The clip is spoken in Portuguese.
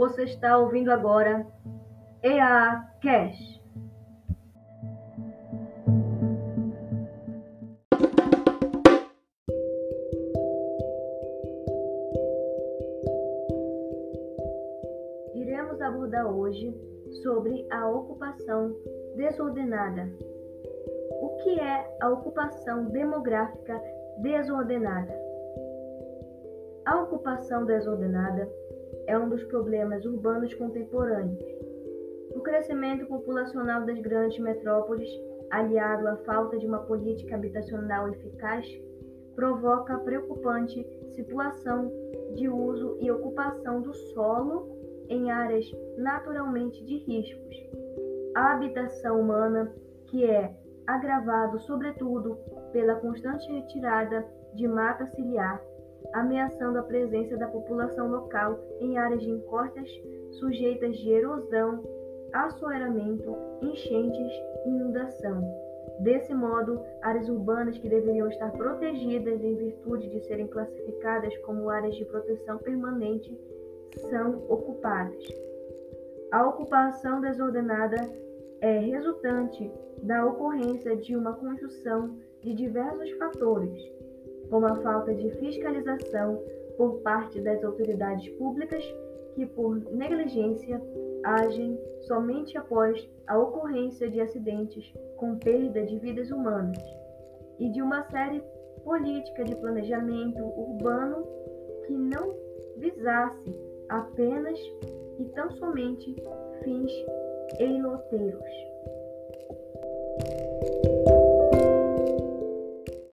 Você está ouvindo agora EA Cash. Iremos abordar hoje sobre a ocupação desordenada. O que é a ocupação demográfica desordenada? A ocupação desordenada é um dos problemas urbanos contemporâneos. O crescimento populacional das grandes metrópoles, aliado à falta de uma política habitacional eficaz, provoca a preocupante situação de uso e ocupação do solo em áreas naturalmente de riscos. A habitação humana, que é agravado sobretudo pela constante retirada de mata ciliar, ameaçando a presença da população local em áreas de encostas sujeitas de erosão, assoreamento, enchentes e inundação. Desse modo, áreas urbanas que deveriam estar protegidas em virtude de serem classificadas como áreas de proteção permanente são ocupadas. A ocupação desordenada é resultante da ocorrência de uma conjunção de diversos fatores, como a falta de fiscalização por parte das autoridades públicas que, por negligência, agem somente após a ocorrência de acidentes com perda de vidas humanas, e de uma série política de planejamento urbano que não visasse apenas e tão somente fins eiloteiros.